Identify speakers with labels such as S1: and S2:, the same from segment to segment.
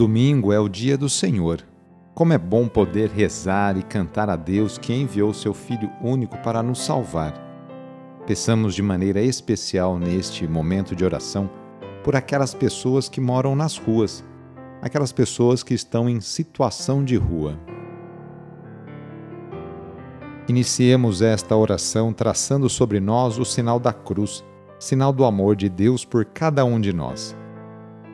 S1: Domingo é o dia do Senhor. Como é bom poder rezar e cantar a Deus que enviou seu Filho único para nos salvar. Peçamos de maneira especial neste momento de oração por aquelas pessoas que moram nas ruas, aquelas pessoas que estão em situação de rua. Iniciemos esta oração traçando sobre nós o sinal da cruz, sinal do amor de Deus por cada um de nós.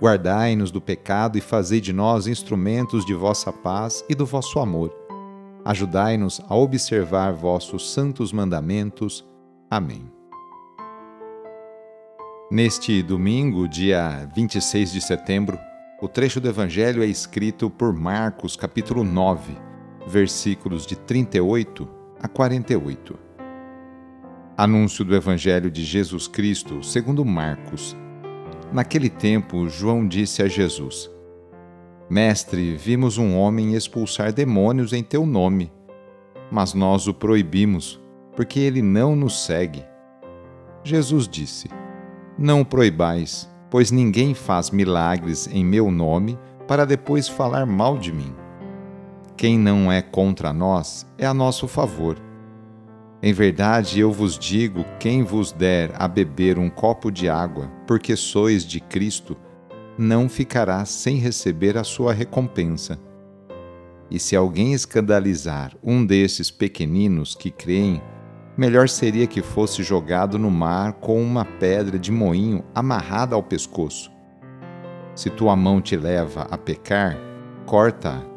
S1: Guardai-nos do pecado e fazei de nós instrumentos de vossa paz e do vosso amor. Ajudai-nos a observar vossos santos mandamentos. Amém. Neste domingo, dia 26 de setembro, o trecho do Evangelho é escrito por Marcos, capítulo 9 versículos de 38 a 48. Anúncio do Evangelho de Jesus Cristo segundo Marcos. Naquele tempo, João disse a Jesus: Mestre, vimos um homem expulsar demônios em teu nome, mas nós o proibimos, porque ele não nos segue. Jesus disse: Não o proibais, pois ninguém faz milagres em meu nome para depois falar mal de mim. Quem não é contra nós é a nosso favor. Em verdade, eu vos digo: quem vos der a beber um copo de água, porque sois de Cristo, não ficará sem receber a sua recompensa. E se alguém escandalizar um desses pequeninos que creem, melhor seria que fosse jogado no mar com uma pedra de moinho amarrada ao pescoço. Se tua mão te leva a pecar, corta-a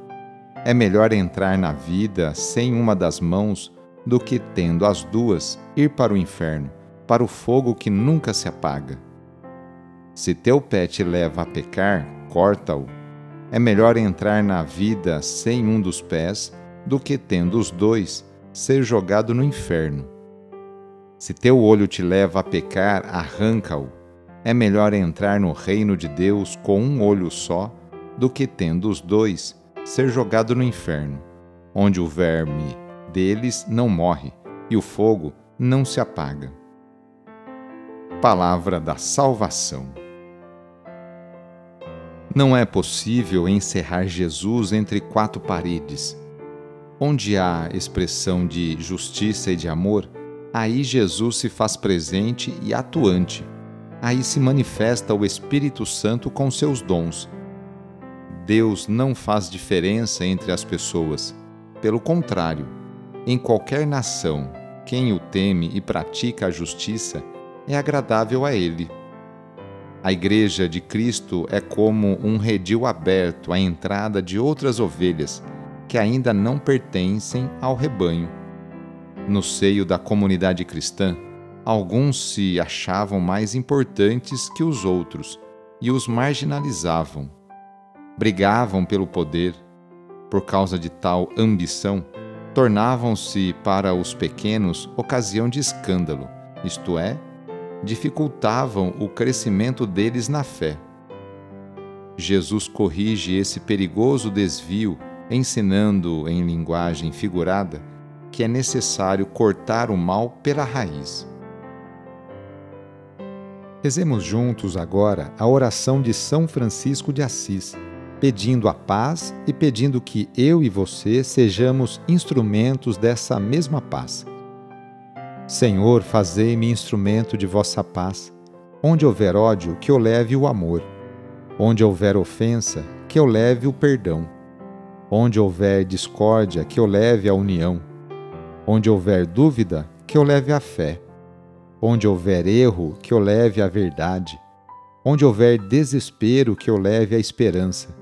S1: é melhor entrar na vida sem uma das mãos do que, tendo as duas, ir para o inferno, para o fogo que nunca se apaga. Se teu pé te leva a pecar, corta-o. É melhor entrar na vida sem um dos pés do que, tendo os dois, ser jogado no inferno. Se teu olho te leva a pecar, arranca-o. É melhor entrar no reino de Deus com um olho só do que, tendo os dois, ser jogado no inferno, onde o verme deles não morre e o fogo não se apaga. Palavra da Salvação. Não é possível encerrar Jesus entre quatro paredes. Onde há expressão de justiça e de amor, aí Jesus se faz presente e atuante. Aí se manifesta o Espírito Santo com seus dons Deus não faz diferença entre as pessoas. Pelo contrário, em qualquer nação, quem o teme e pratica a justiça é agradável a ele. A Igreja de Cristo é como um redil aberto à entrada de outras ovelhas que ainda não pertencem ao rebanho. No seio da comunidade cristã, alguns se achavam mais importantes que os outros e os marginalizavam brigavam pelo poder, por causa de tal ambição, tornavam-se para os pequenos ocasião de escândalo, isto é, dificultavam o crescimento deles na fé. Jesus corrige esse perigoso desvio, ensinando em linguagem figurada que é necessário cortar o mal pela raiz. Rezemos juntos agora a oração de São Francisco de Assis pedindo a paz e pedindo que eu e você sejamos instrumentos dessa mesma paz. Senhor, fazei-me instrumento de vossa paz. Onde houver ódio, que eu leve o amor. Onde houver ofensa, que eu leve o perdão. Onde houver discórdia, que eu leve a união. Onde houver dúvida, que eu leve a fé. Onde houver erro, que eu leve a verdade. Onde houver desespero, que eu leve a esperança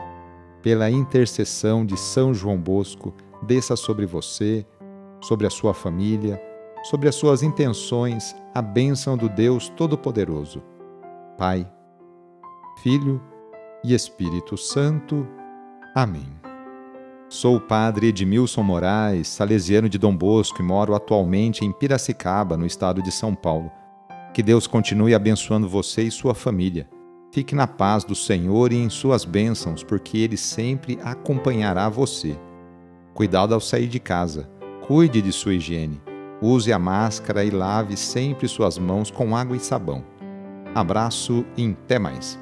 S1: pela intercessão de São João Bosco, desça sobre você, sobre a sua família, sobre as suas intenções, a bênção do Deus Todo-Poderoso. Pai, Filho e Espírito Santo. Amém. Sou o padre Edmilson Moraes, salesiano de Dom Bosco e moro atualmente em Piracicaba, no estado de São Paulo. Que Deus continue abençoando você e sua família Fique na paz do Senhor e em suas bênçãos, porque Ele sempre acompanhará você. Cuidado ao sair de casa. Cuide de sua higiene. Use a máscara e lave sempre suas mãos com água e sabão. Abraço e até mais.